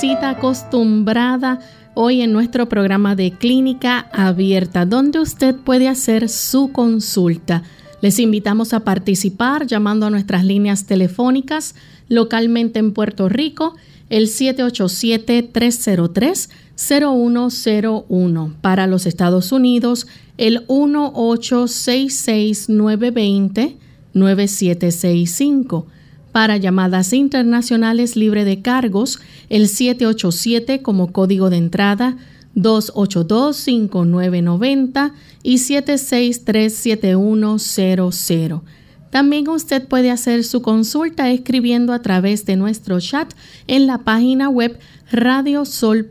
Cita acostumbrada hoy en nuestro programa de clínica abierta, donde usted puede hacer su consulta. Les invitamos a participar llamando a nuestras líneas telefónicas localmente en Puerto Rico, el 787-303-0101. Para los Estados Unidos, el 1866-920-9765 para llamadas internacionales libre de cargos, el 787 como código de entrada, 282-5990 y 763-7100. También usted puede hacer su consulta escribiendo a través de nuestro chat en la página web radiosol.org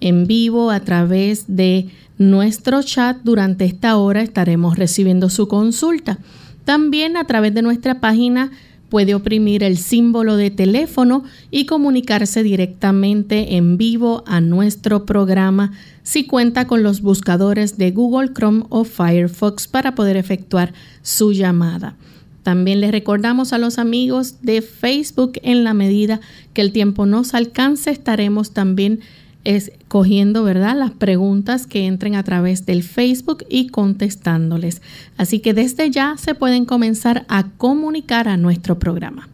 en vivo a través de nuestro chat. Durante esta hora estaremos recibiendo su consulta. También a través de nuestra página puede oprimir el símbolo de teléfono y comunicarse directamente en vivo a nuestro programa si cuenta con los buscadores de Google Chrome o Firefox para poder efectuar su llamada. También les recordamos a los amigos de Facebook en la medida que el tiempo nos alcance, estaremos también escogiendo, ¿verdad?, las preguntas que entren a través del Facebook y contestándoles. Así que desde ya se pueden comenzar a comunicar a nuestro programa.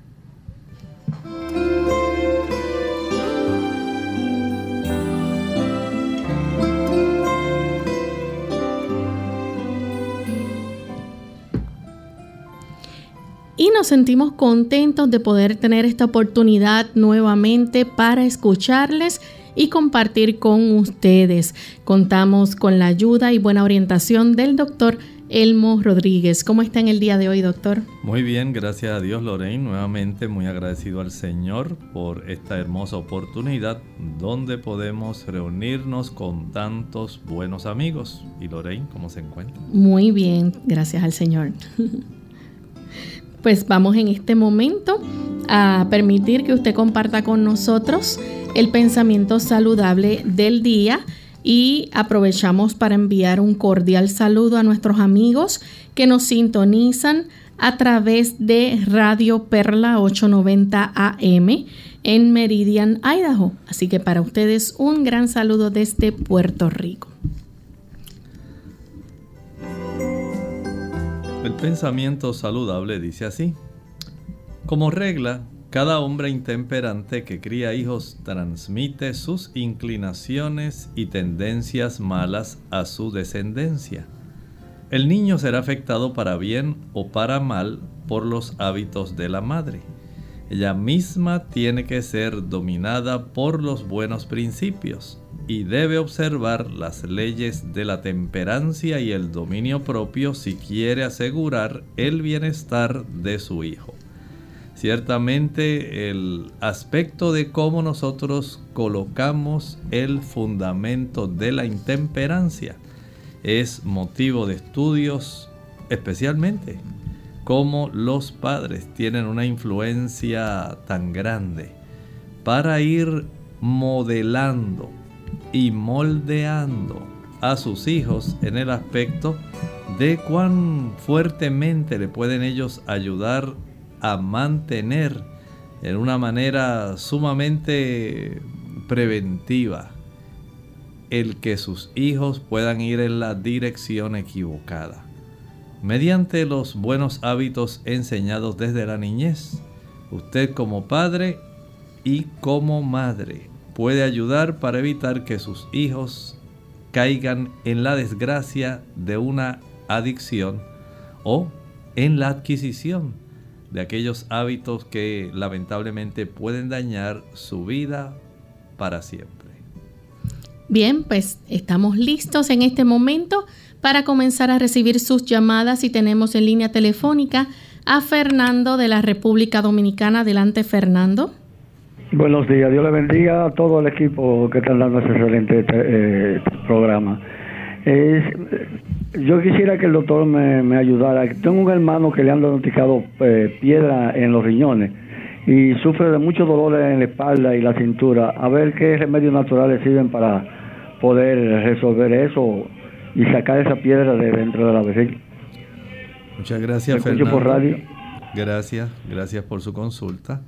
Y nos sentimos contentos de poder tener esta oportunidad nuevamente para escucharles y compartir con ustedes. Contamos con la ayuda y buena orientación del doctor Elmo Rodríguez. ¿Cómo está en el día de hoy, doctor? Muy bien, gracias a Dios, Lorraine. Nuevamente muy agradecido al Señor por esta hermosa oportunidad donde podemos reunirnos con tantos buenos amigos. ¿Y Lorraine, cómo se encuentra? Muy bien, gracias al Señor. Pues vamos en este momento a permitir que usted comparta con nosotros el pensamiento saludable del día y aprovechamos para enviar un cordial saludo a nuestros amigos que nos sintonizan a través de Radio Perla 890 AM en Meridian, Idaho. Así que para ustedes un gran saludo desde Puerto Rico. El pensamiento saludable dice así. Como regla, cada hombre intemperante que cría hijos transmite sus inclinaciones y tendencias malas a su descendencia. El niño será afectado para bien o para mal por los hábitos de la madre. Ella misma tiene que ser dominada por los buenos principios y debe observar las leyes de la temperancia y el dominio propio si quiere asegurar el bienestar de su hijo. Ciertamente el aspecto de cómo nosotros colocamos el fundamento de la intemperancia es motivo de estudios especialmente cómo los padres tienen una influencia tan grande para ir modelando y moldeando a sus hijos en el aspecto de cuán fuertemente le pueden ellos ayudar a mantener en una manera sumamente preventiva el que sus hijos puedan ir en la dirección equivocada. Mediante los buenos hábitos enseñados desde la niñez, usted como padre y como madre puede ayudar para evitar que sus hijos caigan en la desgracia de una adicción o en la adquisición de aquellos hábitos que lamentablemente pueden dañar su vida para siempre. Bien, pues estamos listos en este momento para comenzar a recibir sus llamadas y tenemos en línea telefónica a Fernando de la República Dominicana. Adelante, Fernando. Buenos días, Dios le bendiga a todo el equipo que está dando ese excelente eh, programa. Yo quisiera que el doctor me, ayudara. Tengo un hermano que le han diagnosticado eh, piedra en los riñones y sufre de muchos dolores en la espalda y la cintura. A ver qué remedios naturales sirven para poder resolver eso y sacar esa piedra de dentro de la vejiga. Muchas gracias, Fernando. por radio. Gracias, gracias por su consulta.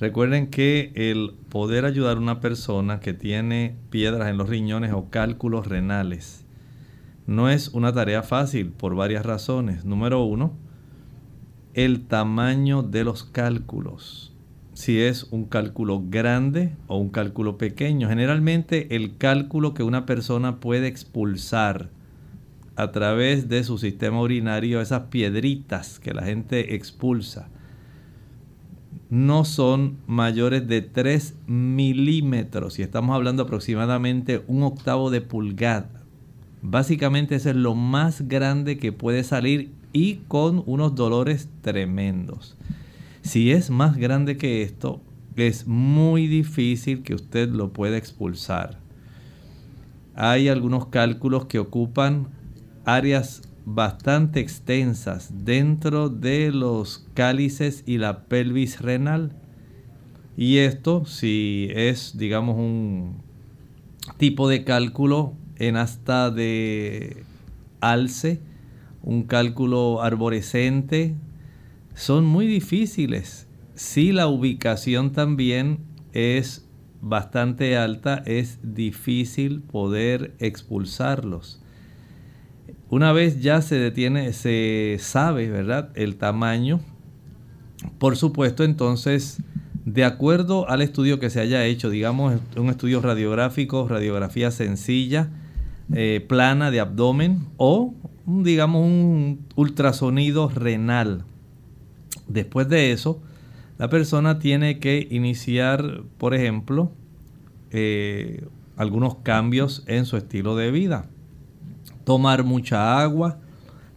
Recuerden que el poder ayudar a una persona que tiene piedras en los riñones o cálculos renales no es una tarea fácil por varias razones. Número uno, el tamaño de los cálculos. Si es un cálculo grande o un cálculo pequeño. Generalmente el cálculo que una persona puede expulsar a través de su sistema urinario, esas piedritas que la gente expulsa, no son mayores de 3 milímetros y estamos hablando aproximadamente un octavo de pulgada. Básicamente ese es lo más grande que puede salir y con unos dolores tremendos. Si es más grande que esto, es muy difícil que usted lo pueda expulsar. Hay algunos cálculos que ocupan áreas bastante extensas dentro de los cálices y la pelvis renal. Y esto, si es, digamos, un tipo de cálculo en hasta de alce, un cálculo arborescente, son muy difíciles. Si la ubicación también es bastante alta, es difícil poder expulsarlos. Una vez ya se detiene, se sabe, ¿verdad?, el tamaño. Por supuesto, entonces, de acuerdo al estudio que se haya hecho, digamos, un estudio radiográfico, radiografía sencilla, eh, plana de abdomen o, digamos, un ultrasonido renal. Después de eso, la persona tiene que iniciar, por ejemplo, eh, algunos cambios en su estilo de vida tomar mucha agua,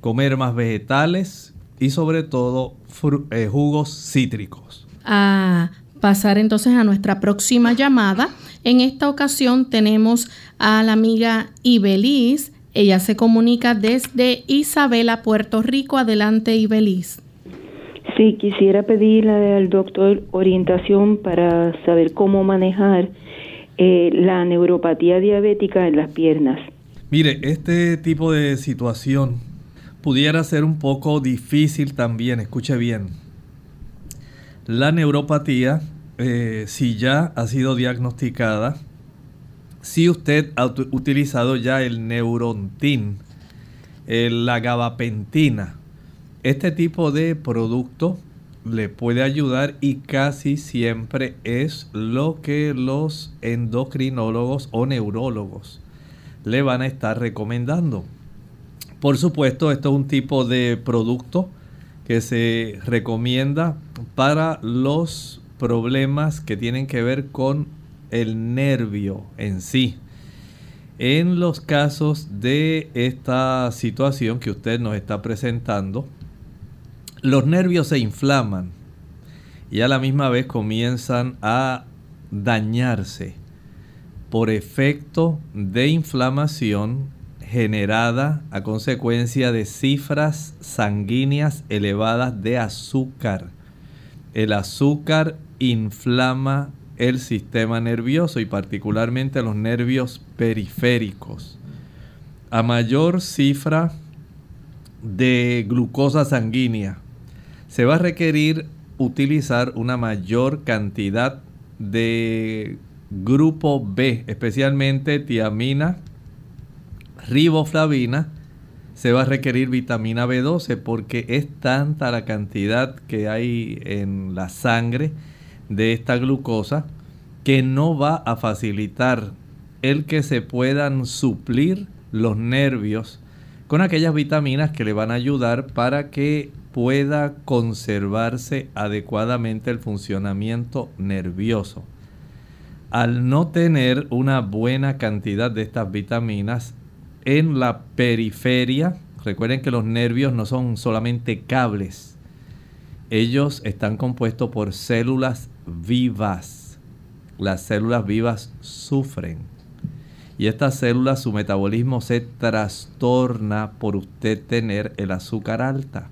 comer más vegetales y sobre todo eh, jugos cítricos. A pasar entonces a nuestra próxima llamada. En esta ocasión tenemos a la amiga Ibeliz. Ella se comunica desde Isabela, Puerto Rico. Adelante, Ibeliz. Sí, quisiera pedirle al doctor orientación para saber cómo manejar eh, la neuropatía diabética en las piernas. Mire, este tipo de situación pudiera ser un poco difícil también, escuche bien. La neuropatía, eh, si ya ha sido diagnosticada, si usted ha utilizado ya el neurontin, la gabapentina, este tipo de producto le puede ayudar y casi siempre es lo que los endocrinólogos o neurólogos le van a estar recomendando. Por supuesto, esto es un tipo de producto que se recomienda para los problemas que tienen que ver con el nervio en sí. En los casos de esta situación que usted nos está presentando, los nervios se inflaman y a la misma vez comienzan a dañarse por efecto de inflamación generada a consecuencia de cifras sanguíneas elevadas de azúcar. El azúcar inflama el sistema nervioso y particularmente los nervios periféricos. A mayor cifra de glucosa sanguínea se va a requerir utilizar una mayor cantidad de grupo B, especialmente tiamina, riboflavina, se va a requerir vitamina B12 porque es tanta la cantidad que hay en la sangre de esta glucosa que no va a facilitar el que se puedan suplir los nervios con aquellas vitaminas que le van a ayudar para que pueda conservarse adecuadamente el funcionamiento nervioso. Al no tener una buena cantidad de estas vitaminas en la periferia, recuerden que los nervios no son solamente cables, ellos están compuestos por células vivas. Las células vivas sufren y estas células, su metabolismo se trastorna por usted tener el azúcar alta.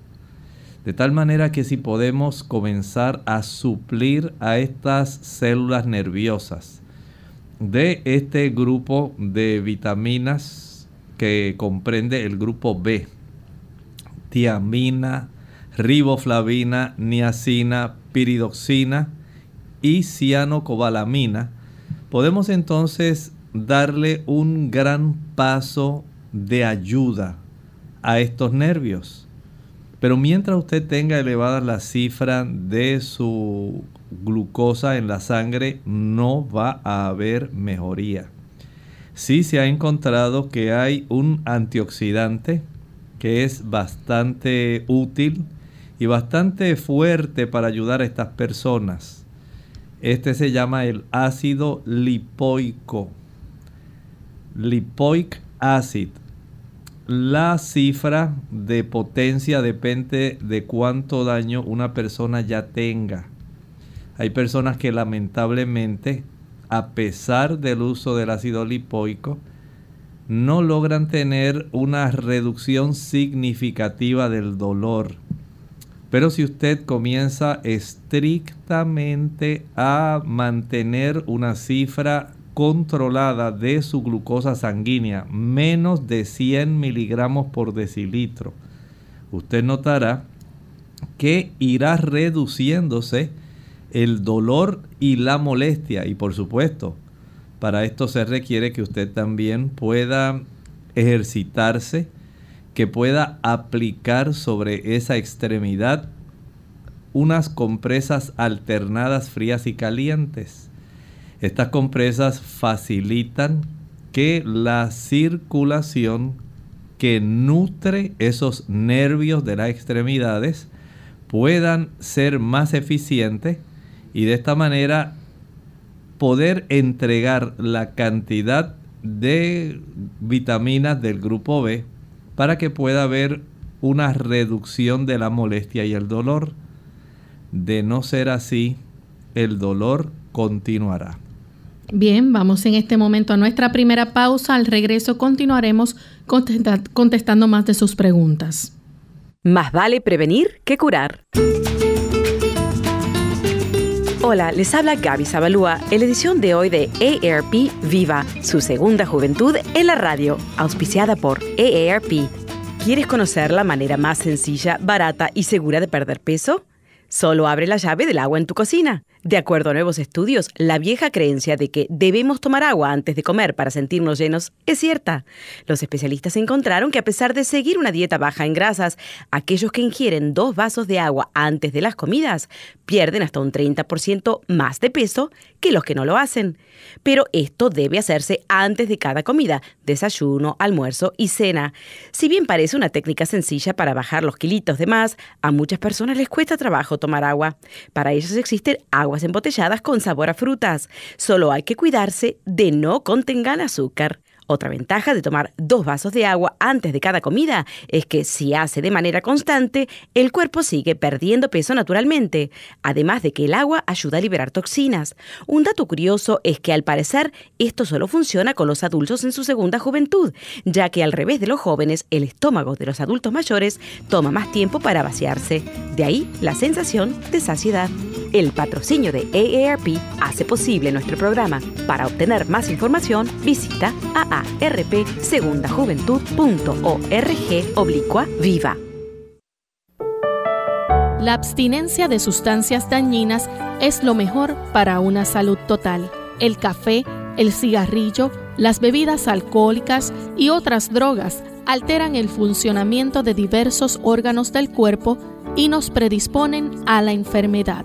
De tal manera que si podemos comenzar a suplir a estas células nerviosas de este grupo de vitaminas que comprende el grupo B, tiamina, riboflavina, niacina, piridoxina y cianocobalamina, podemos entonces darle un gran paso de ayuda a estos nervios. Pero mientras usted tenga elevada la cifra de su glucosa en la sangre, no va a haber mejoría. Sí se ha encontrado que hay un antioxidante que es bastante útil y bastante fuerte para ayudar a estas personas. Este se llama el ácido lipoico lipoic acid. La cifra de potencia depende de cuánto daño una persona ya tenga. Hay personas que lamentablemente, a pesar del uso del ácido lipoico, no logran tener una reducción significativa del dolor. Pero si usted comienza estrictamente a mantener una cifra controlada de su glucosa sanguínea, menos de 100 miligramos por decilitro, usted notará que irá reduciéndose el dolor y la molestia. Y por supuesto, para esto se requiere que usted también pueda ejercitarse, que pueda aplicar sobre esa extremidad unas compresas alternadas frías y calientes. Estas compresas facilitan que la circulación que nutre esos nervios de las extremidades puedan ser más eficientes y de esta manera poder entregar la cantidad de vitaminas del grupo B para que pueda haber una reducción de la molestia y el dolor. De no ser así, el dolor continuará. Bien, vamos en este momento a nuestra primera pausa. Al regreso continuaremos contestando más de sus preguntas. Más vale prevenir que curar. Hola, les habla Gaby Zabalúa en la edición de hoy de AARP Viva, su segunda juventud en la radio, auspiciada por AARP. ¿Quieres conocer la manera más sencilla, barata y segura de perder peso? Solo abre la llave del agua en tu cocina. De acuerdo a nuevos estudios, la vieja creencia de que debemos tomar agua antes de comer para sentirnos llenos es cierta. Los especialistas encontraron que a pesar de seguir una dieta baja en grasas, aquellos que ingieren dos vasos de agua antes de las comidas pierden hasta un 30% más de peso que los que no lo hacen. Pero esto debe hacerse antes de cada comida, desayuno, almuerzo y cena. Si bien parece una técnica sencilla para bajar los kilitos de más, a muchas personas les cuesta trabajo tomar agua. Para ellos existe agua aguas embotelladas con sabor a frutas. Solo hay que cuidarse de no contengan azúcar. Otra ventaja de tomar dos vasos de agua antes de cada comida es que si hace de manera constante, el cuerpo sigue perdiendo peso naturalmente, además de que el agua ayuda a liberar toxinas. Un dato curioso es que al parecer esto solo funciona con los adultos en su segunda juventud, ya que al revés de los jóvenes, el estómago de los adultos mayores toma más tiempo para vaciarse. De ahí la sensación de saciedad. El patrocinio de AARP hace posible nuestro programa. Para obtener más información, visita a aarpsegundajuventud.org oblicua viva. La abstinencia de sustancias dañinas es lo mejor para una salud total. El café, el cigarrillo, las bebidas alcohólicas y otras drogas alteran el funcionamiento de diversos órganos del cuerpo y nos predisponen a la enfermedad.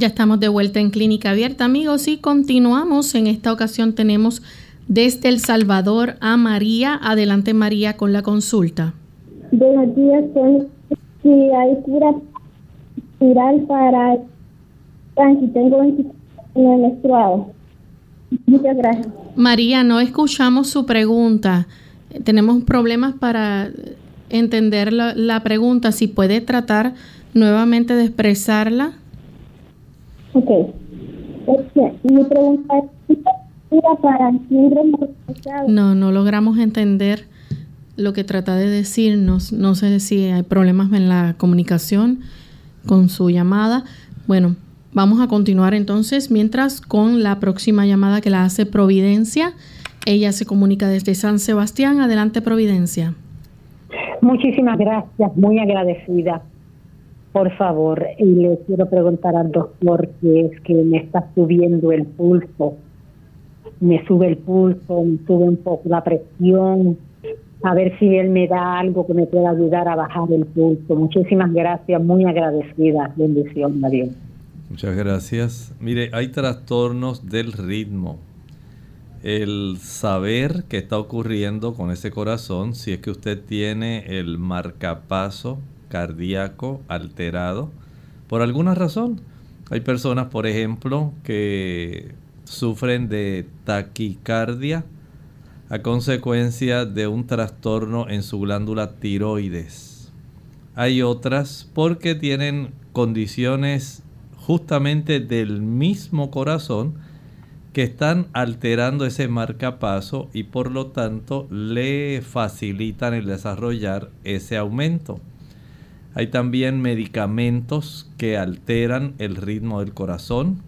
Ya estamos de vuelta en Clínica Abierta, amigos, y continuamos. En esta ocasión tenemos desde El Salvador a María. Adelante, María, con la consulta. Buenos días, si hay cura viral para si tengo el menstruado. Muchas gracias. María, no escuchamos su pregunta. Tenemos problemas para entender la, la pregunta. Si puede tratar nuevamente de expresarla. Ok. Este, mi pregunta es, para No, no logramos entender lo que trata de decirnos. No sé si hay problemas en la comunicación con su llamada. Bueno, vamos a continuar entonces mientras con la próxima llamada que la hace Providencia. Ella se comunica desde San Sebastián. Adelante, Providencia. Muchísimas gracias, muy agradecida. Por favor, y le quiero preguntar al doctor que es que me está subiendo el pulso. Me sube el pulso, me sube un poco la presión. A ver si él me da algo que me pueda ayudar a bajar el pulso. Muchísimas gracias, muy agradecida. Bendición, Dios. Muchas gracias. Mire, hay trastornos del ritmo. El saber qué está ocurriendo con ese corazón, si es que usted tiene el marcapaso cardíaco alterado por alguna razón. Hay personas, por ejemplo, que sufren de taquicardia a consecuencia de un trastorno en su glándula tiroides. Hay otras porque tienen condiciones justamente del mismo corazón que están alterando ese marcapaso y por lo tanto le facilitan el desarrollar ese aumento. Hay también medicamentos que alteran el ritmo del corazón.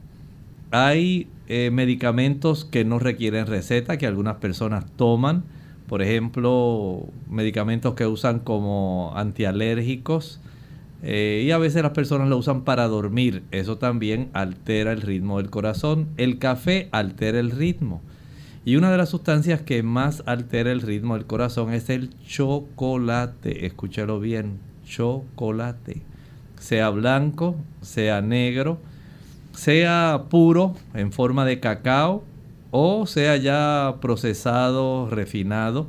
Hay eh, medicamentos que no requieren receta, que algunas personas toman. Por ejemplo, medicamentos que usan como antialérgicos. Eh, y a veces las personas lo usan para dormir. Eso también altera el ritmo del corazón. El café altera el ritmo. Y una de las sustancias que más altera el ritmo del corazón es el chocolate. Escúchalo bien chocolate. Sea blanco, sea negro, sea puro en forma de cacao o sea ya procesado, refinado.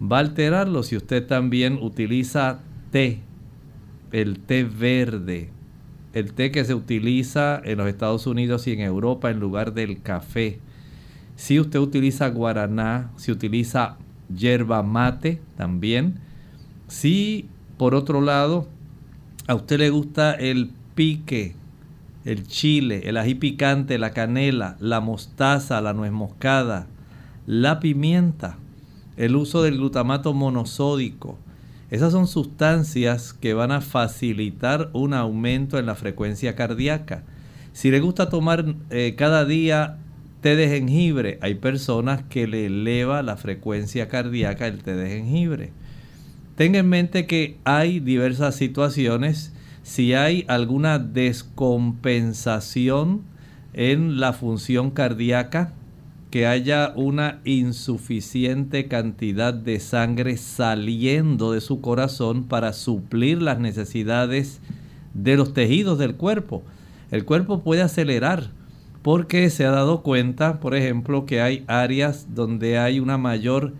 Va a alterarlo si usted también utiliza té, el té verde, el té que se utiliza en los Estados Unidos y en Europa en lugar del café. Si usted utiliza guaraná, si utiliza yerba mate también. Si por otro lado, a usted le gusta el pique, el chile, el ají picante, la canela, la mostaza, la nuez moscada, la pimienta, el uso del glutamato monosódico. Esas son sustancias que van a facilitar un aumento en la frecuencia cardíaca. Si le gusta tomar eh, cada día té de jengibre, hay personas que le eleva la frecuencia cardíaca el té de jengibre. Tenga en mente que hay diversas situaciones. Si hay alguna descompensación en la función cardíaca, que haya una insuficiente cantidad de sangre saliendo de su corazón para suplir las necesidades de los tejidos del cuerpo. el cuerpo puede acelerar porque se ha dado cuenta, por ejemplo, que hay áreas donde hay una mayor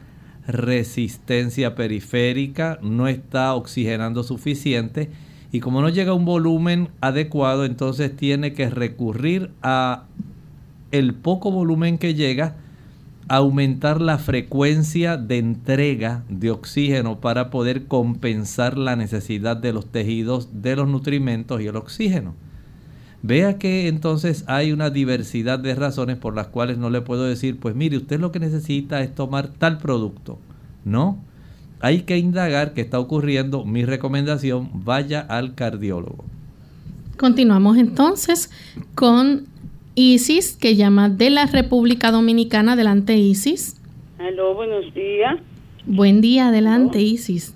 resistencia periférica, no está oxigenando suficiente y como no llega a un volumen adecuado, entonces tiene que recurrir a el poco volumen que llega, aumentar la frecuencia de entrega de oxígeno para poder compensar la necesidad de los tejidos de los nutrimentos y el oxígeno. Vea que entonces hay una diversidad de razones por las cuales no le puedo decir, pues mire, usted lo que necesita es tomar tal producto. No, hay que indagar qué está ocurriendo. Mi recomendación, vaya al cardiólogo. Continuamos entonces con Isis, que llama de la República Dominicana. Adelante, Isis. Aló, buenos días. Buen día, adelante, Isis.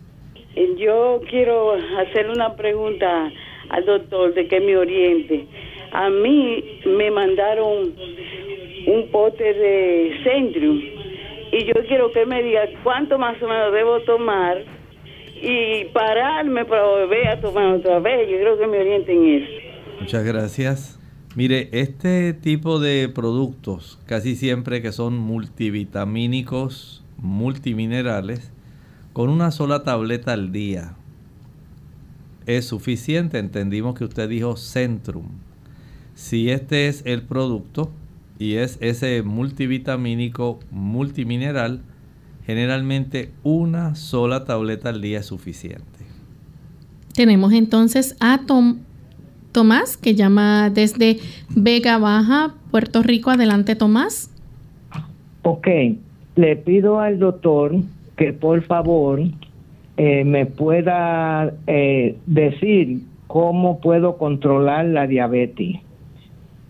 Yo quiero hacer una pregunta al doctor de que me oriente. A mí me mandaron un pote de Centrium y yo quiero que me diga cuánto más o menos debo tomar y pararme para volver a tomar otra vez. Yo creo que me orienten eso. Muchas gracias. Mire, este tipo de productos, casi siempre que son multivitamínicos, multiminerales, con una sola tableta al día, es suficiente. Entendimos que usted dijo Centrum. Si este es el producto y es ese multivitamínico multimineral, generalmente una sola tableta al día es suficiente. Tenemos entonces a Tomás, que llama desde Vega Baja, Puerto Rico. Adelante, Tomás. Ok, le pido al doctor que por favor eh, me pueda eh, decir cómo puedo controlar la diabetes.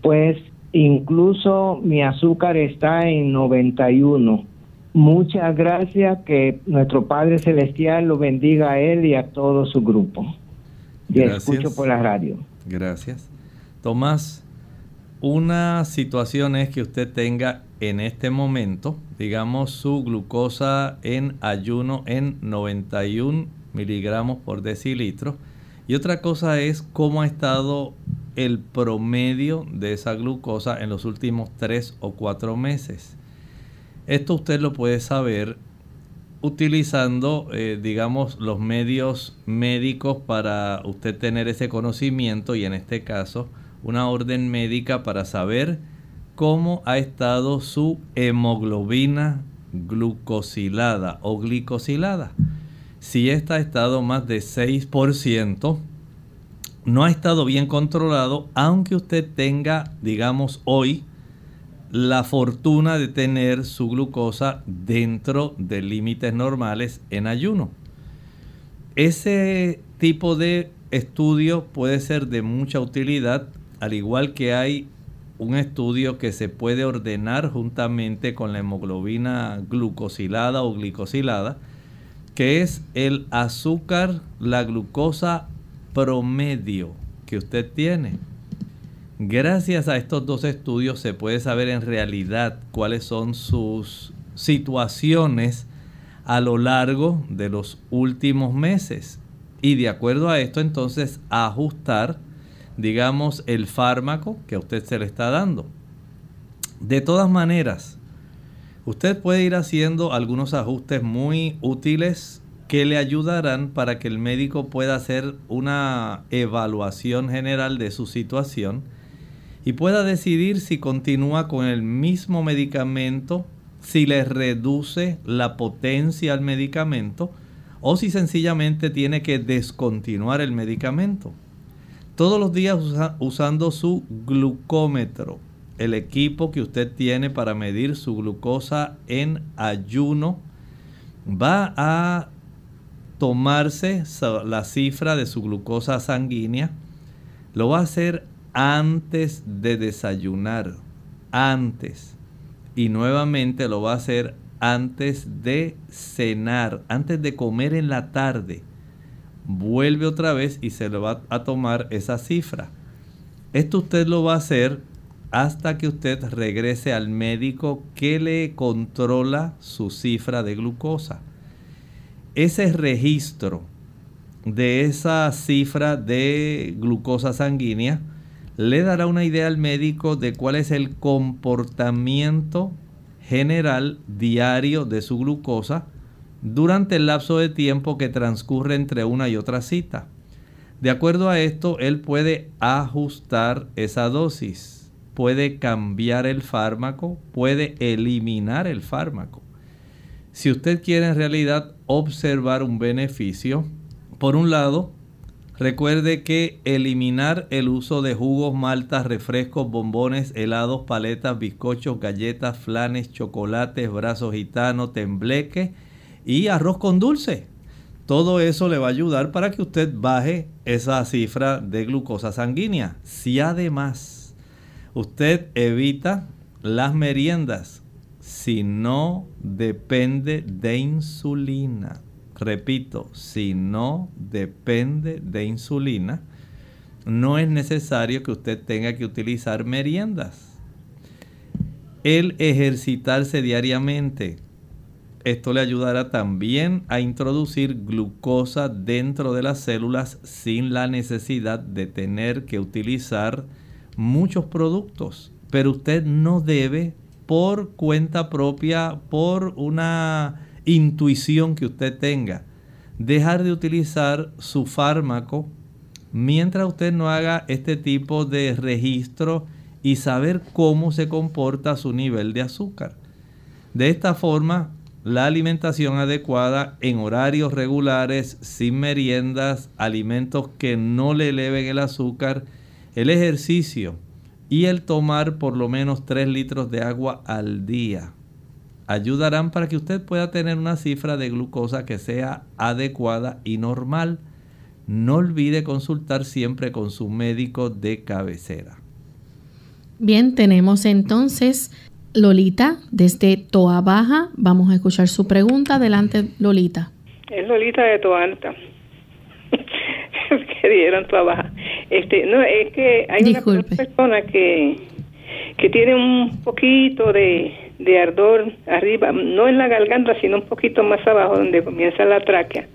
Pues incluso mi azúcar está en 91. Muchas gracias, que nuestro Padre Celestial lo bendiga a él y a todo su grupo. Y escucho por la radio. Gracias. Tomás, una situación es que usted tenga en este momento, digamos, su glucosa en ayuno en 91 miligramos por decilitro. Y otra cosa es cómo ha estado el promedio de esa glucosa en los últimos 3 o 4 meses. Esto usted lo puede saber utilizando, eh, digamos, los medios médicos para usted tener ese conocimiento y en este caso una orden médica para saber cómo ha estado su hemoglobina glucosilada o glicosilada. Si esta ha estado más de 6%, no ha estado bien controlado, aunque usted tenga, digamos, hoy la fortuna de tener su glucosa dentro de límites normales en ayuno. Ese tipo de estudio puede ser de mucha utilidad, al igual que hay un estudio que se puede ordenar juntamente con la hemoglobina glucosilada o glicosilada, que es el azúcar, la glucosa promedio que usted tiene. Gracias a estos dos estudios se puede saber en realidad cuáles son sus situaciones a lo largo de los últimos meses. Y de acuerdo a esto entonces ajustar digamos, el fármaco que a usted se le está dando. De todas maneras, usted puede ir haciendo algunos ajustes muy útiles que le ayudarán para que el médico pueda hacer una evaluación general de su situación y pueda decidir si continúa con el mismo medicamento, si le reduce la potencia al medicamento o si sencillamente tiene que descontinuar el medicamento todos los días usando su glucómetro, el equipo que usted tiene para medir su glucosa en ayuno, va a tomarse la cifra de su glucosa sanguínea, lo va a hacer antes de desayunar, antes, y nuevamente lo va a hacer antes de cenar, antes de comer en la tarde vuelve otra vez y se le va a tomar esa cifra. Esto usted lo va a hacer hasta que usted regrese al médico que le controla su cifra de glucosa. Ese registro de esa cifra de glucosa sanguínea le dará una idea al médico de cuál es el comportamiento general diario de su glucosa durante el lapso de tiempo que transcurre entre una y otra cita. De acuerdo a esto, él puede ajustar esa dosis, puede cambiar el fármaco, puede eliminar el fármaco. Si usted quiere en realidad observar un beneficio, por un lado, recuerde que eliminar el uso de jugos, maltas, refrescos, bombones, helados, paletas, bizcochos, galletas, flanes, chocolates, brazos gitanos, tembleque y arroz con dulce. Todo eso le va a ayudar para que usted baje esa cifra de glucosa sanguínea. Si además usted evita las meriendas, si no depende de insulina. Repito, si no depende de insulina, no es necesario que usted tenga que utilizar meriendas. El ejercitarse diariamente, esto le ayudará también a introducir glucosa dentro de las células sin la necesidad de tener que utilizar muchos productos. Pero usted no debe por cuenta propia, por una intuición que usted tenga, dejar de utilizar su fármaco mientras usted no haga este tipo de registro y saber cómo se comporta su nivel de azúcar. De esta forma, la alimentación adecuada en horarios regulares, sin meriendas, alimentos que no le eleven el azúcar, el ejercicio, y el tomar por lo menos 3 litros de agua al día ayudarán para que usted pueda tener una cifra de glucosa que sea adecuada y normal. No olvide consultar siempre con su médico de cabecera. Bien, tenemos entonces Lolita desde Toa Baja. Vamos a escuchar su pregunta. Adelante, Lolita. Es Lolita de Toa Alta. que dieron Toa Baja. Este, no, es que hay una persona que, que tiene un poquito de, de ardor arriba, no en la garganta, sino un poquito más abajo, donde comienza la tráquea.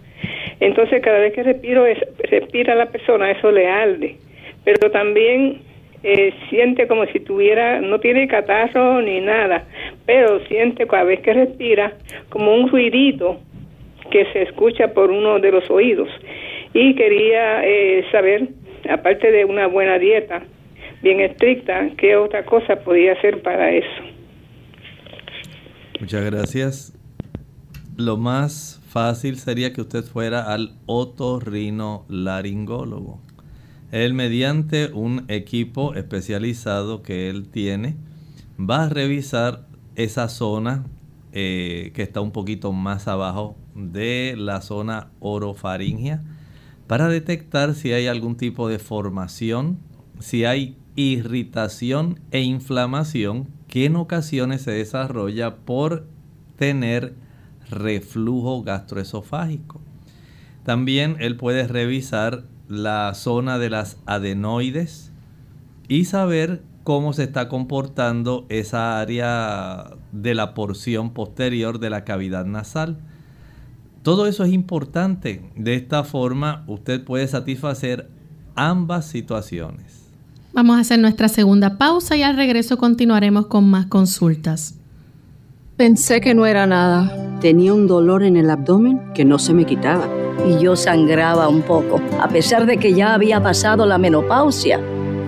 Entonces, cada vez que respiro, es, respira la persona, eso le arde. Pero también eh, siente como si tuviera, no tiene catarro ni nada, pero siente cada vez que respira como un ruidito que se escucha por uno de los oídos. Y quería eh, saber, aparte de una buena dieta bien estricta, qué otra cosa podía hacer para eso. Muchas gracias. Lo más fácil sería que usted fuera al otorrinolaringólogo. Él mediante un equipo especializado que él tiene va a revisar esa zona eh, que está un poquito más abajo de la zona orofaringia para detectar si hay algún tipo de formación, si hay irritación e inflamación que en ocasiones se desarrolla por tener reflujo gastroesofágico. También él puede revisar la zona de las adenoides y saber cómo se está comportando esa área de la porción posterior de la cavidad nasal. Todo eso es importante. De esta forma usted puede satisfacer ambas situaciones. Vamos a hacer nuestra segunda pausa y al regreso continuaremos con más consultas. Pensé que no era nada. Tenía un dolor en el abdomen que no se me quitaba. Y yo sangraba un poco, a pesar de que ya había pasado la menopausia.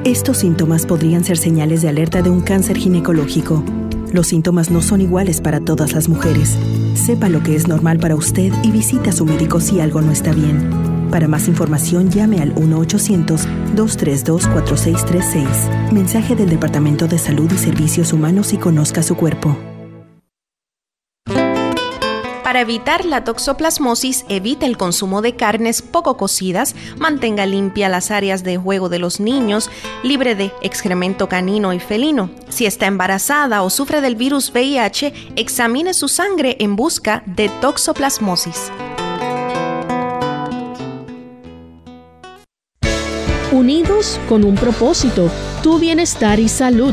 Estos síntomas podrían ser señales de alerta de un cáncer ginecológico. Los síntomas no son iguales para todas las mujeres. Sepa lo que es normal para usted y visita a su médico si algo no está bien. Para más información llame al 1-800-232-4636. Mensaje del Departamento de Salud y Servicios Humanos y conozca su cuerpo. Para evitar la toxoplasmosis, evite el consumo de carnes poco cocidas, mantenga limpia las áreas de juego de los niños, libre de excremento canino y felino. Si está embarazada o sufre del virus VIH, examine su sangre en busca de toxoplasmosis. unidos con un propósito, tu bienestar y salud.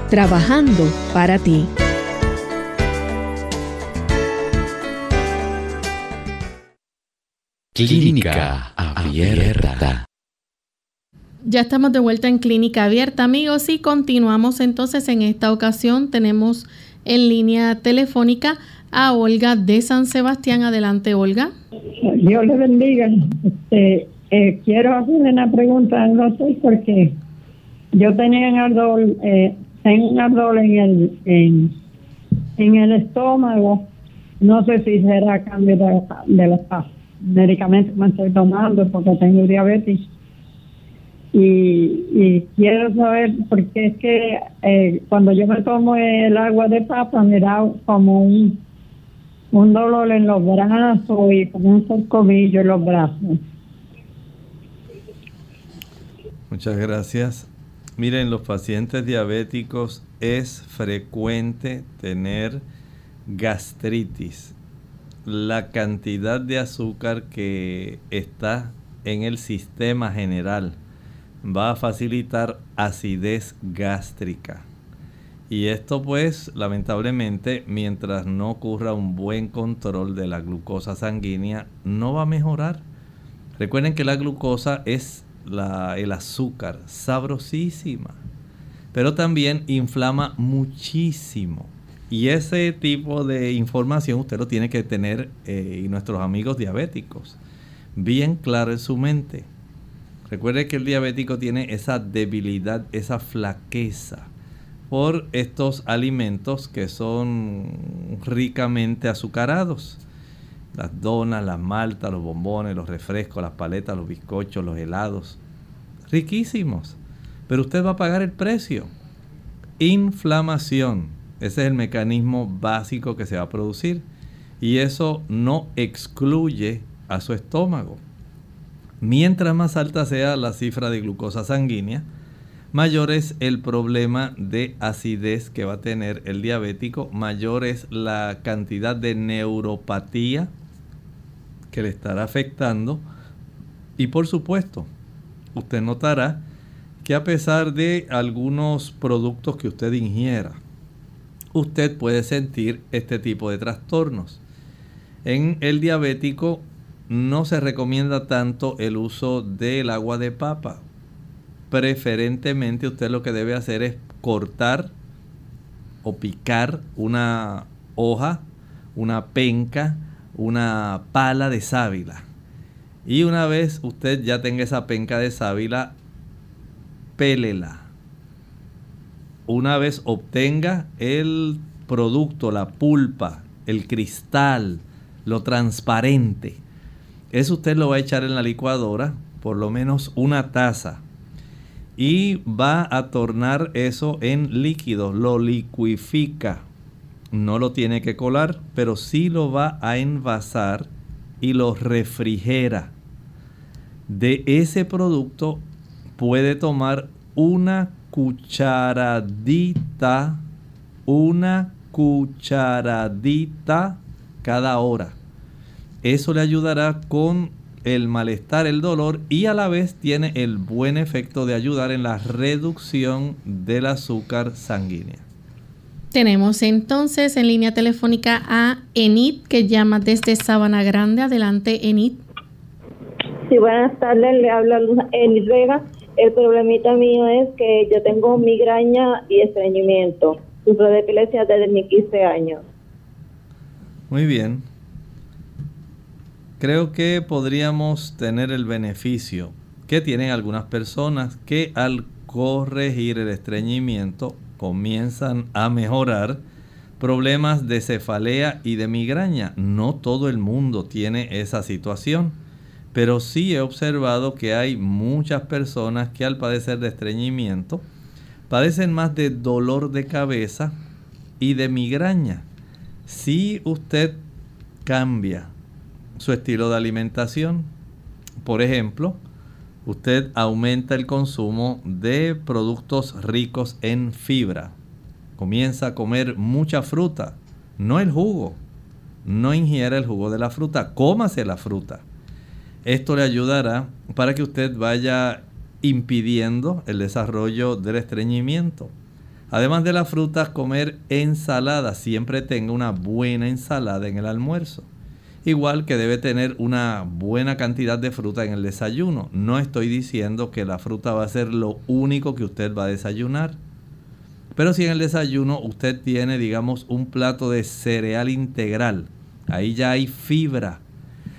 trabajando para ti. Clínica Abierta. Ya estamos de vuelta en Clínica Abierta, amigos, y continuamos entonces. En esta ocasión tenemos en línea telefónica a Olga de San Sebastián. Adelante, Olga. Dios le bendiga. Este, eh, quiero hacerle una pregunta al doctor porque yo tenía un ardor, eh, tengo un ardor en el, en, en, el estómago. No sé si será cambio de, de los medicamentos me estoy tomando porque tengo diabetes y, quiero saber porque es que eh, cuando yo me tomo el agua de papa me da como un, un dolor en los brazos y como un corcovillo en los brazos. Muchas gracias. Miren, los pacientes diabéticos es frecuente tener gastritis. La cantidad de azúcar que está en el sistema general va a facilitar acidez gástrica. Y esto pues lamentablemente mientras no ocurra un buen control de la glucosa sanguínea no va a mejorar. Recuerden que la glucosa es el azúcar sabrosísima, pero también inflama muchísimo. Y ese tipo de información usted lo tiene que tener eh, y nuestros amigos diabéticos bien claro en su mente. Recuerde que el diabético tiene esa debilidad, esa flaqueza por estos alimentos que son ricamente azucarados. Las donas, las maltas, los bombones, los refrescos, las paletas, los bizcochos, los helados. Riquísimos. Pero usted va a pagar el precio. Inflamación. Ese es el mecanismo básico que se va a producir. Y eso no excluye a su estómago. Mientras más alta sea la cifra de glucosa sanguínea, mayor es el problema de acidez que va a tener el diabético, mayor es la cantidad de neuropatía que le estará afectando y por supuesto, usted notará que a pesar de algunos productos que usted ingiera, usted puede sentir este tipo de trastornos. En el diabético no se recomienda tanto el uso del agua de papa. Preferentemente usted lo que debe hacer es cortar o picar una hoja, una penca, una pala de sábila. Y una vez usted ya tenga esa penca de sábila, pélela. Una vez obtenga el producto, la pulpa, el cristal, lo transparente, eso usted lo va a echar en la licuadora, por lo menos una taza. Y va a tornar eso en líquido, lo liquifica. No lo tiene que colar, pero sí lo va a envasar y lo refrigera. De ese producto puede tomar una cucharadita, una cucharadita cada hora eso le ayudará con el malestar, el dolor y a la vez tiene el buen efecto de ayudar en la reducción del azúcar sanguínea. Tenemos entonces en línea telefónica a Enid que llama desde Sabana Grande. Adelante, Enid. Sí, buenas tardes, le habla Enid Vega. El problemita mío es que yo tengo migraña y estreñimiento. Sufro de epilepsia desde mis 15 años. Muy bien creo que podríamos tener el beneficio que tienen algunas personas que al corregir el estreñimiento comienzan a mejorar problemas de cefalea y de migraña. No todo el mundo tiene esa situación, pero sí he observado que hay muchas personas que al padecer de estreñimiento padecen más de dolor de cabeza y de migraña. Si usted cambia su estilo de alimentación. Por ejemplo, usted aumenta el consumo de productos ricos en fibra. Comienza a comer mucha fruta, no el jugo. No ingiera el jugo de la fruta, cómase la fruta. Esto le ayudará para que usted vaya impidiendo el desarrollo del estreñimiento. Además de las frutas, comer ensalada. Siempre tenga una buena ensalada en el almuerzo. Igual que debe tener una buena cantidad de fruta en el desayuno. No estoy diciendo que la fruta va a ser lo único que usted va a desayunar. Pero si en el desayuno usted tiene, digamos, un plato de cereal integral, ahí ya hay fibra.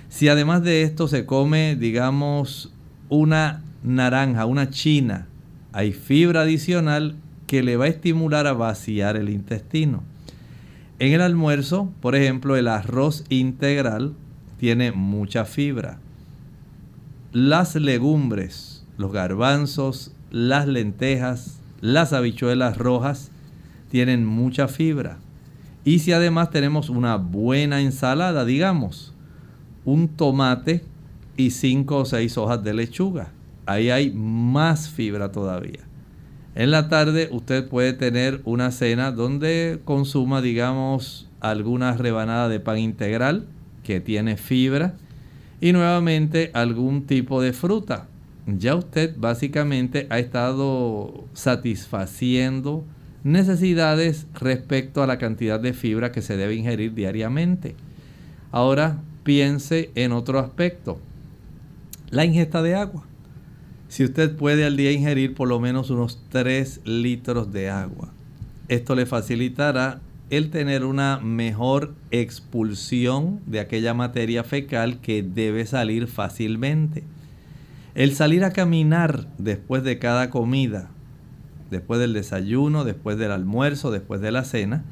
Si además de esto se come, digamos, una naranja, una china, hay fibra adicional que le va a estimular a vaciar el intestino. En el almuerzo, por ejemplo, el arroz integral tiene mucha fibra. Las legumbres, los garbanzos, las lentejas, las habichuelas rojas tienen mucha fibra. Y si además tenemos una buena ensalada, digamos, un tomate y cinco o seis hojas de lechuga, ahí hay más fibra todavía. En la tarde usted puede tener una cena donde consuma, digamos, alguna rebanada de pan integral que tiene fibra y nuevamente algún tipo de fruta. Ya usted básicamente ha estado satisfaciendo necesidades respecto a la cantidad de fibra que se debe ingerir diariamente. Ahora piense en otro aspecto, la ingesta de agua. Si usted puede al día ingerir por lo menos unos 3 litros de agua, esto le facilitará el tener una mejor expulsión de aquella materia fecal que debe salir fácilmente. El salir a caminar después de cada comida, después del desayuno, después del almuerzo, después de la cena,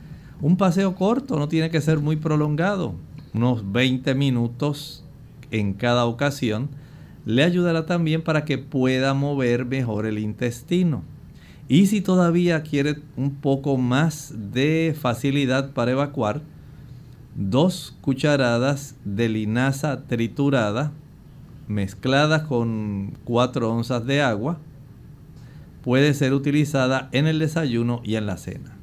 un paseo corto, no tiene que ser muy prolongado, unos 20 minutos en cada ocasión, le ayudará también para que pueda mover mejor el intestino. Y si todavía quiere un poco más de facilidad para evacuar, dos cucharadas de linaza triturada mezclada con 4 onzas de agua puede ser utilizada en el desayuno y en la cena.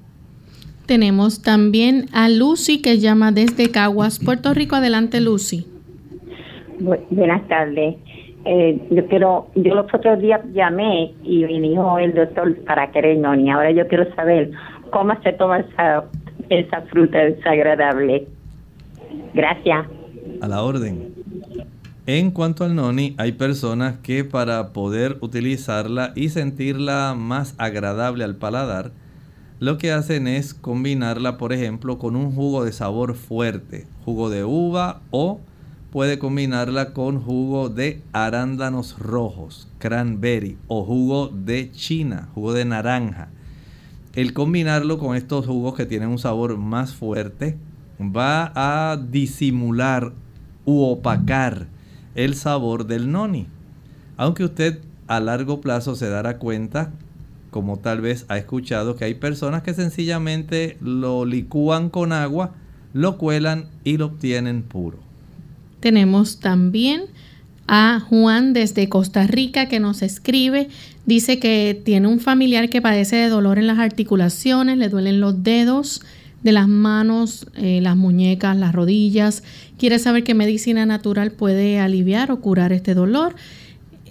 Tenemos también a Lucy que llama desde Caguas, Puerto Rico. Adelante, Lucy. buenas tardes. Eh, yo quiero, yo los otros días llamé y me dijo el doctor para querer noni. Ahora yo quiero saber cómo se toma esa, esa fruta desagradable. Gracias. A la orden. En cuanto al noni, hay personas que para poder utilizarla y sentirla más agradable al paladar, lo que hacen es combinarla, por ejemplo, con un jugo de sabor fuerte, jugo de uva o puede combinarla con jugo de arándanos rojos, cranberry o jugo de china, jugo de naranja. El combinarlo con estos jugos que tienen un sabor más fuerte va a disimular u opacar el sabor del noni. Aunque usted a largo plazo se dará cuenta, como tal vez ha escuchado, que hay personas que sencillamente lo licúan con agua, lo cuelan y lo obtienen puro. Tenemos también a Juan desde Costa Rica que nos escribe. Dice que tiene un familiar que padece de dolor en las articulaciones, le duelen los dedos de las manos, eh, las muñecas, las rodillas. Quiere saber qué medicina natural puede aliviar o curar este dolor.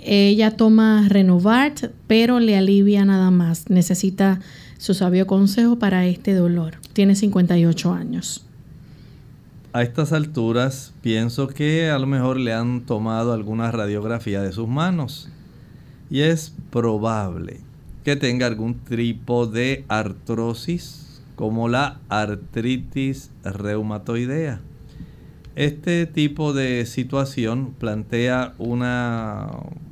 Ella toma Renovart, pero le alivia nada más. Necesita su sabio consejo para este dolor. Tiene 58 años. A estas alturas pienso que a lo mejor le han tomado alguna radiografía de sus manos y es probable que tenga algún tipo de artrosis como la artritis reumatoidea. Este tipo de situación plantea una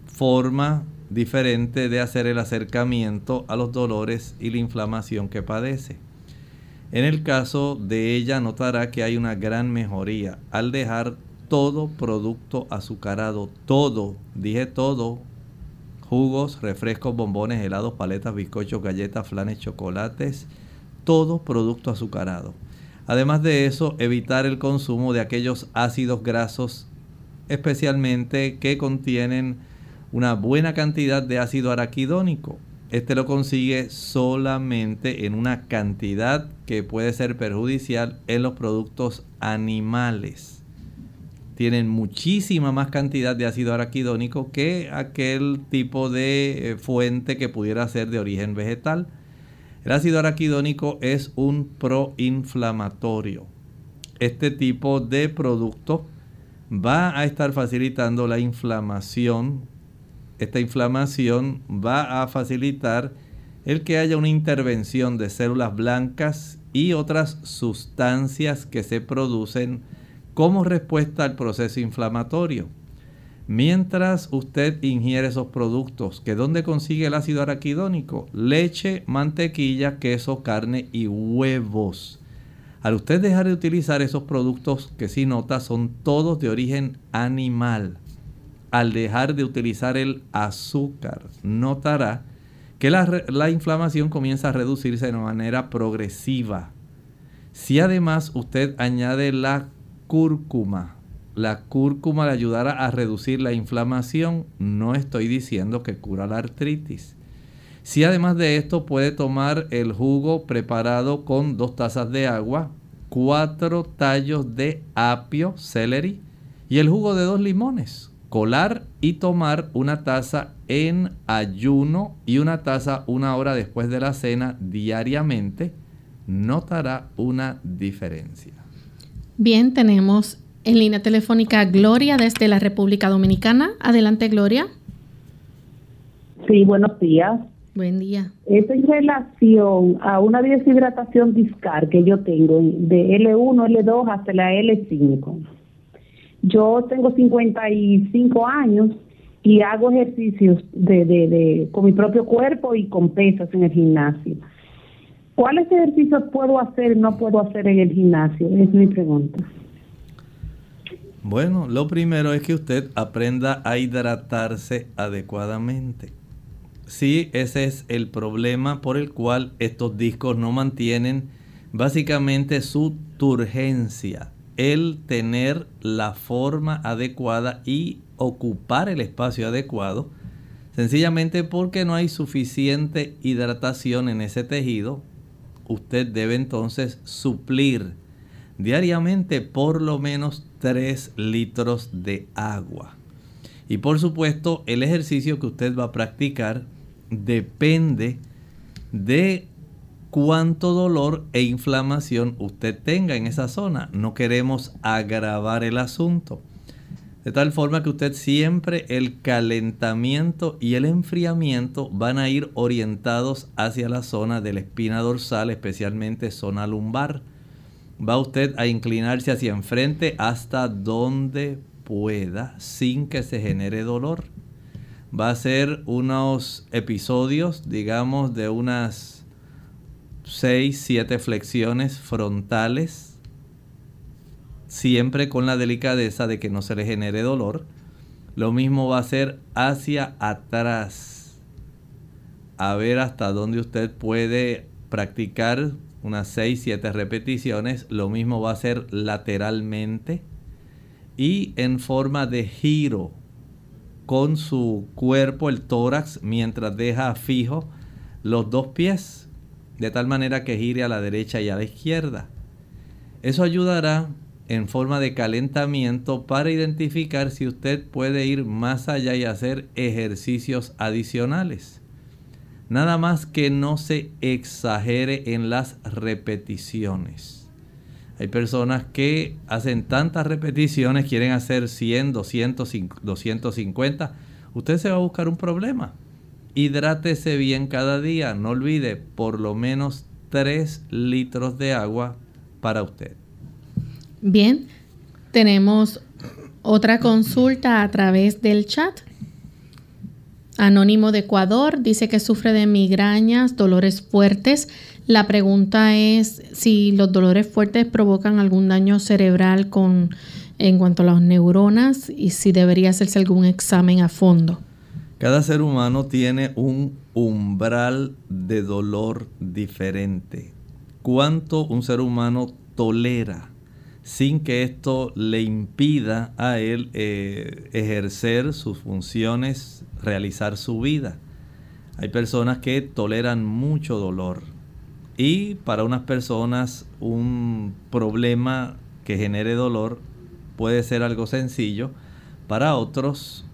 forma diferente de hacer el acercamiento a los dolores y la inflamación que padece. En el caso de ella notará que hay una gran mejoría al dejar todo producto azucarado, todo, dije todo, jugos, refrescos, bombones, helados, paletas, bizcochos, galletas, flanes, chocolates, todo producto azucarado. Además de eso, evitar el consumo de aquellos ácidos grasos, especialmente que contienen una buena cantidad de ácido araquidónico. Este lo consigue solamente en una cantidad que puede ser perjudicial en los productos animales. Tienen muchísima más cantidad de ácido araquidónico que aquel tipo de eh, fuente que pudiera ser de origen vegetal. El ácido araquidónico es un proinflamatorio. Este tipo de producto va a estar facilitando la inflamación esta inflamación va a facilitar el que haya una intervención de células blancas y otras sustancias que se producen como respuesta al proceso inflamatorio. Mientras usted ingiere esos productos, que dónde consigue el ácido araquidónico? Leche, mantequilla, queso, carne y huevos. Al usted dejar de utilizar esos productos que si nota son todos de origen animal, al dejar de utilizar el azúcar, notará que la, inflamación comienza a reducirse de manera progresiva. Si además usted añade la cúrcuma, la cúrcuma le ayudará a reducir la inflamación, no estoy diciendo que cura la artritis. Si además de esto puede tomar el jugo preparado con dos tazas de agua, cuatro tallos de apio, celery y el jugo de dos limones colar y tomar una taza en ayuno y una taza una hora después de la cena diariamente, notará una diferencia. Bien, tenemos en línea telefónica Gloria desde la República Dominicana. Adelante, Gloria. Sí, buenos días. Buen día. Es en relación a una deshidratación discal que yo tengo de L1, L2 hasta la L5. Yo tengo 55 años y hago ejercicios de, con mi propio cuerpo y con pesas en el gimnasio. ¿Cuáles ejercicios puedo hacer y no puedo hacer en el gimnasio? Es mi pregunta. Bueno, lo primero es que usted aprenda a hidratarse adecuadamente. Sí, ese es el problema por el cual estos discos no mantienen básicamente su turgencia el tener la forma adecuada y ocupar el espacio adecuado, sencillamente porque no hay suficiente hidratación en ese tejido, usted debe entonces suplir diariamente por lo menos 3 litros de agua. Y por supuesto, el ejercicio que usted va a practicar depende de cuánto dolor e inflamación usted tenga en esa zona. No queremos agravar el asunto. De tal forma que usted siempre el calentamiento y el enfriamiento van a ir orientados hacia la zona de la espina dorsal, especialmente zona lumbar. Va usted a inclinarse hacia enfrente hasta donde pueda sin que se genere dolor. Va a ser unos episodios, digamos, de unas 6, 7 flexiones frontales, siempre con la delicadeza de que no se le genere dolor. Lo mismo va a ser hacia atrás, a ver hasta dónde usted puede practicar unas 6, 7 repeticiones. Lo mismo va a ser lateralmente y en forma de giro con su cuerpo, el tórax, mientras deja fijo los dos pies de tal manera que gire a la derecha y a la izquierda. Eso ayudará en forma de calentamiento para identificar si usted puede ir más allá y hacer ejercicios adicionales. Nada más que no se exagere en las repeticiones. Hay personas que hacen tantas repeticiones, quieren hacer 100, 200, 250. Usted se va a buscar un problema hidrátese bien cada día. No olvide por lo menos 3 litros de agua para usted. Bien, tenemos otra consulta a través del chat. Anónimo de Ecuador dice que sufre de migrañas, dolores fuertes. La pregunta es si los dolores fuertes provocan algún daño cerebral con en cuanto a las neuronas y si debería hacerse algún examen a fondo. Cada ser humano tiene un umbral de dolor diferente. ¿Cuánto un ser humano tolera? sin que esto le impida a él eh, ejercer sus funciones, realizar su vida. Hay personas que toleran mucho dolor y para unas personas un problema que genere dolor puede ser algo sencillo, para otros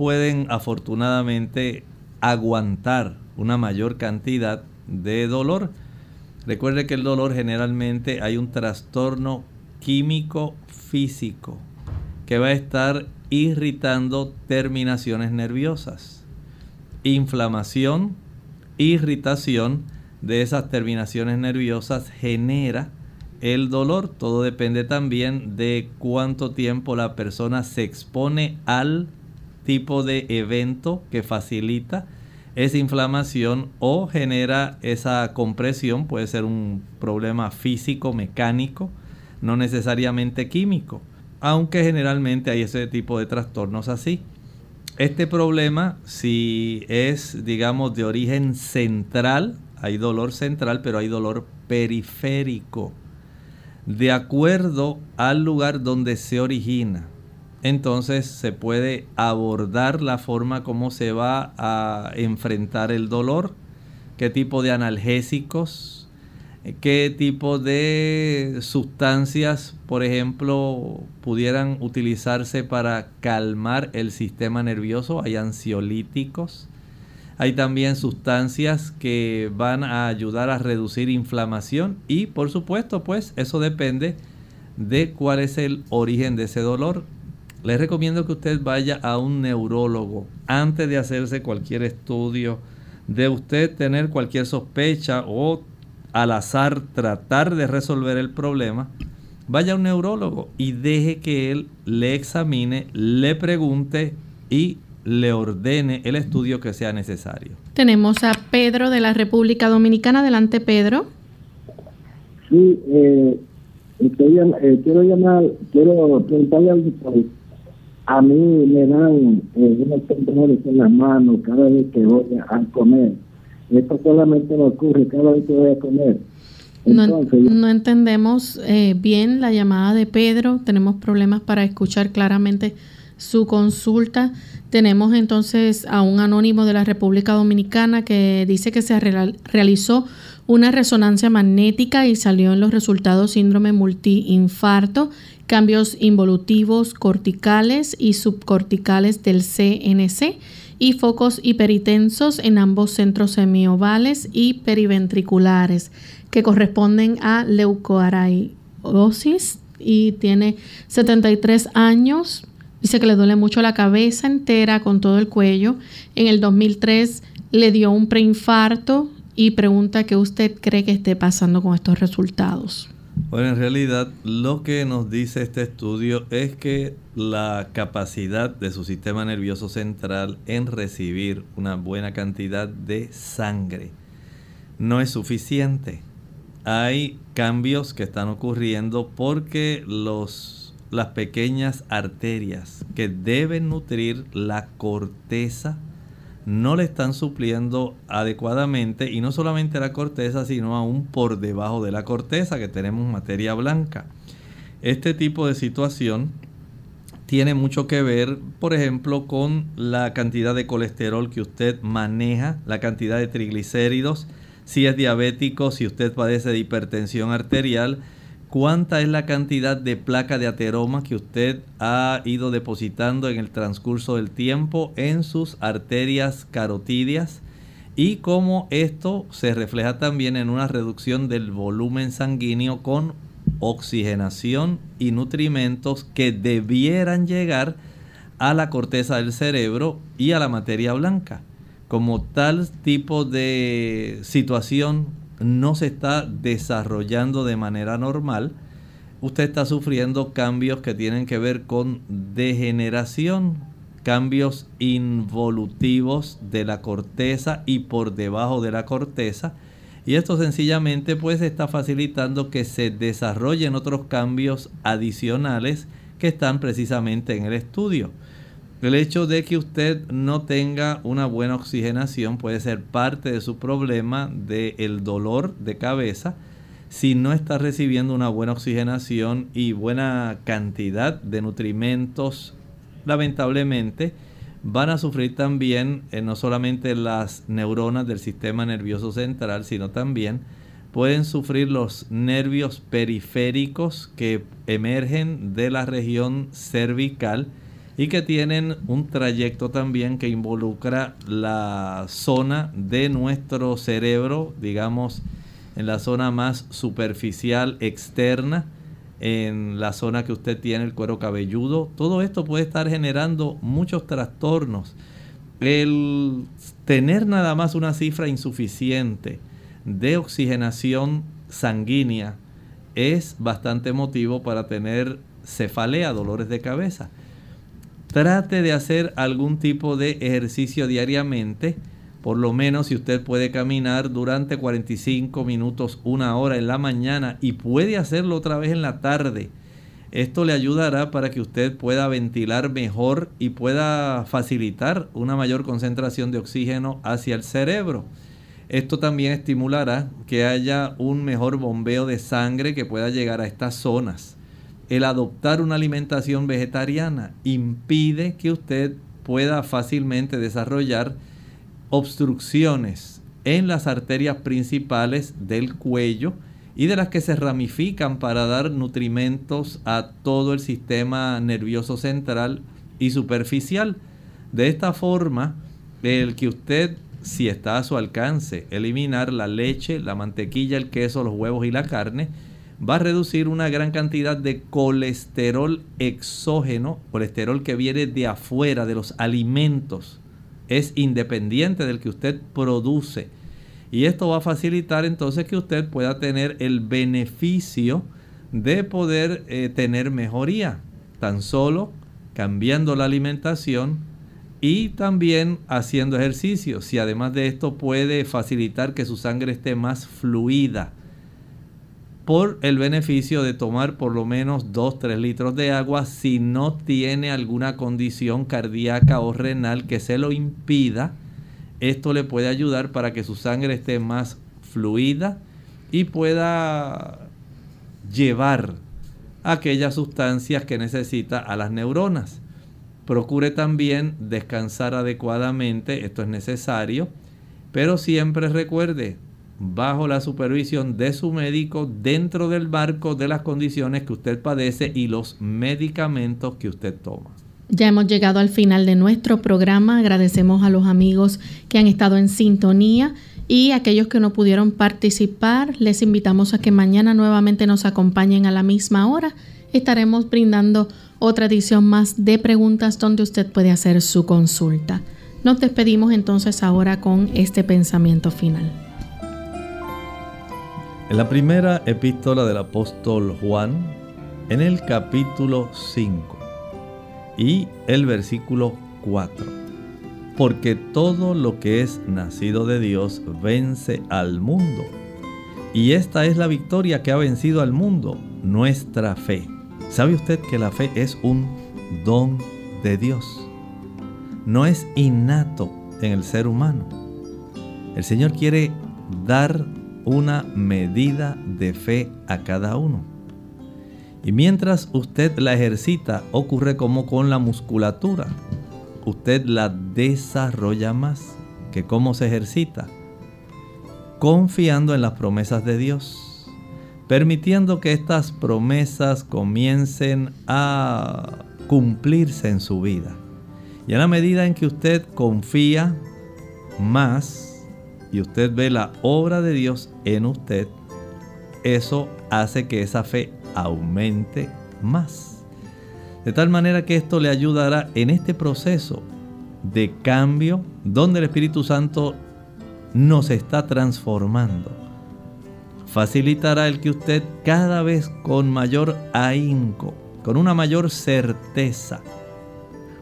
pueden afortunadamente aguantar una mayor cantidad de dolor Recuerde que el dolor generalmente hay un trastorno químico físico que va a estar irritando terminaciones nerviosas. Inflamación, irritación de esas terminaciones nerviosas genera el dolor. Todo depende también de cuánto tiempo la persona se expone al tipo de evento que facilita esa inflamación o genera esa compresión, puede ser un problema físico, mecánico, no necesariamente químico, aunque generalmente hay ese tipo de trastornos así. Este problema, si es, digamos, de origen central, hay dolor central, pero hay dolor periférico, de acuerdo al lugar donde se origina entonces se puede abordar la forma como se va a enfrentar el dolor, qué tipo de analgésicos, qué tipo de sustancias, por ejemplo, pudieran utilizarse para calmar el sistema nervioso. Hay ansiolíticos. Hay también sustancias que van a ayudar a reducir inflamación y por supuesto pues eso depende de cuál es el origen de ese dolor les recomiendo que usted vaya a un neurólogo antes de hacerse cualquier estudio, de usted tener cualquier sospecha o al azar tratar de resolver el problema. Vaya a un neurólogo y deje que él le examine, le pregunte y le ordene el estudio que sea necesario. Tenemos a Pedro de la República Dominicana. Adelante, Pedro. Sí, eh, eh quiero llamar, quiero preguntarle al doctor a mí me dan eh, unos temblores en las manos cada vez que voy a comer. Esto solamente me ocurre cada vez que voy a comer. no, entendemos eh, bien la llamada de Pedro, tenemos problemas para escuchar claramente su consulta. Tenemos entonces a un anónimo de la República Dominicana que dice que se realizó una resonancia magnética y salió en los resultados síndrome multiinfarto cambios involutivos corticales y subcorticales del CNC y focos hiperitensos en ambos centros semiovales y periventriculares que corresponden a leucoaraiosis y tiene 73 años. Dice que le duele mucho la cabeza entera con todo el cuello. En el 2003 le dio un preinfarto y pregunta qué usted cree que esté pasando con estos resultados. Bueno, en realidad lo que nos dice este estudio es que la capacidad de su sistema nervioso central en recibir una buena cantidad de sangre no es suficiente. Hay cambios que están ocurriendo porque los, las pequeñas arterias que deben nutrir la corteza no le están supliendo adecuadamente y no solamente la corteza, sino aún por debajo de la corteza que tenemos materia blanca. Este tipo de situación tiene mucho que ver, por ejemplo, con la cantidad de colesterol que usted maneja, la cantidad de triglicéridos, si es diabético, si usted padece de hipertensión arterial, cuánta es la cantidad de placa de ateroma que usted ha ido depositando en el transcurso del tiempo en sus arterias carotidias y cómo esto se refleja también en una reducción del volumen sanguíneo con oxigenación y nutrimentos que debieran llegar a la corteza del cerebro y a la materia blanca. Como tal tipo de situación no se está desarrollando de manera normal, usted está sufriendo cambios que tienen que ver con degeneración, cambios involutivos de la corteza y por debajo de la corteza. Y esto sencillamente pues está facilitando que se desarrollen otros cambios adicionales que están precisamente en el estudio. El hecho de que usted no tenga una buena oxigenación puede ser parte de su problema del dolor de cabeza. si no está recibiendo una buena oxigenación y buena cantidad de nutrimentos, lamentablemente van a sufrir también eh, no solamente las neuronas del sistema nervioso central, sino también pueden sufrir los nervios periféricos que emergen de la región cervical y que tienen un trayecto también que involucra la zona de nuestro cerebro, digamos, en la zona más superficial externa, en la zona que usted tiene el cuero cabelludo. Todo esto puede estar generando muchos trastornos. El tener nada más una cifra insuficiente de oxigenación sanguínea es bastante motivo para tener cefalea, dolores de cabeza. Trate de hacer algún tipo de ejercicio diariamente por lo menos si usted puede caminar durante 45 minutos, una hora en la mañana y puede hacerlo otra vez en la tarde. Esto le ayudará para que usted pueda ventilar mejor y pueda facilitar una mayor concentración de oxígeno hacia el cerebro. Esto también estimulará que haya un mejor bombeo de sangre que pueda llegar a estas zonas. El adoptar una alimentación vegetariana impide que usted pueda fácilmente desarrollar obstrucciones en las arterias principales del cuello y de las que se ramifican para dar nutrimentos a todo el sistema nervioso central y superficial. De esta forma, el que usted, si está a su alcance, eliminar la leche, la mantequilla, el queso, los huevos y la carne, va a reducir una gran cantidad de colesterol exógeno, colesterol que viene de afuera, de los alimentos es independiente del que usted produce. Y esto va a facilitar entonces que usted pueda tener el beneficio de poder eh, tener mejoría, tan solo cambiando la alimentación y también haciendo ejercicio. Si además de esto puede facilitar que su sangre esté más fluida, por el beneficio de tomar por lo menos 2-3 litros de agua si no tiene alguna condición cardíaca o renal que se lo impida. Esto le puede ayudar para que su sangre esté más fluida y pueda llevar aquellas sustancias que necesita a las neuronas. Procure también descansar adecuadamente, esto es necesario, pero siempre recuerde, bajo la supervisión de su médico dentro del barco de las condiciones que usted padece y los medicamentos que usted toma. Ya hemos llegado al final de nuestro programa. Agradecemos a los amigos que han estado en sintonía y aquellos que no pudieron participar. Les invitamos a que mañana nuevamente nos acompañen a la misma hora. Estaremos brindando otra edición más de preguntas donde usted puede hacer su consulta. Nos despedimos entonces ahora con este pensamiento final. En la primera epístola del apóstol Juan, en el capítulo 5 y el versículo 4. Porque todo lo que es nacido de Dios vence al mundo. Y esta es la victoria que ha vencido al mundo, nuestra fe. ¿Sabe usted que la fe es un don de Dios? No es innato en el ser humano. El Señor quiere dar una medida de fe a cada uno. Y mientras usted la ejercita, ocurre como con la musculatura. Usted la desarrolla más que cómo se ejercita. Confiando en las promesas de Dios. Permitiendo que estas promesas comiencen a cumplirse en su vida. Y a la medida en que usted confía más, y usted ve la obra de Dios en usted, eso hace que esa fe aumente más. De tal manera que esto le ayudará en este proceso de cambio donde el Espíritu Santo nos está transformando. Facilitará el que usted cada vez con mayor ahínco, con una mayor certeza,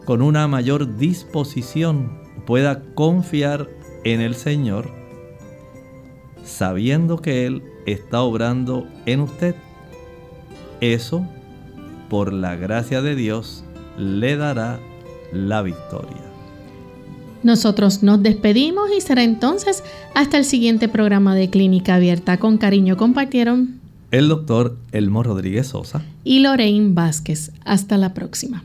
con una mayor disposición pueda confiar en el Señor sabiendo que Él está obrando en usted. Eso, por la gracia de Dios, le dará la victoria. Nosotros nos despedimos y será entonces hasta el siguiente programa de Clínica Abierta. Con cariño compartieron el doctor Elmo Rodríguez Sosa y Lorraine Vázquez. Hasta la próxima.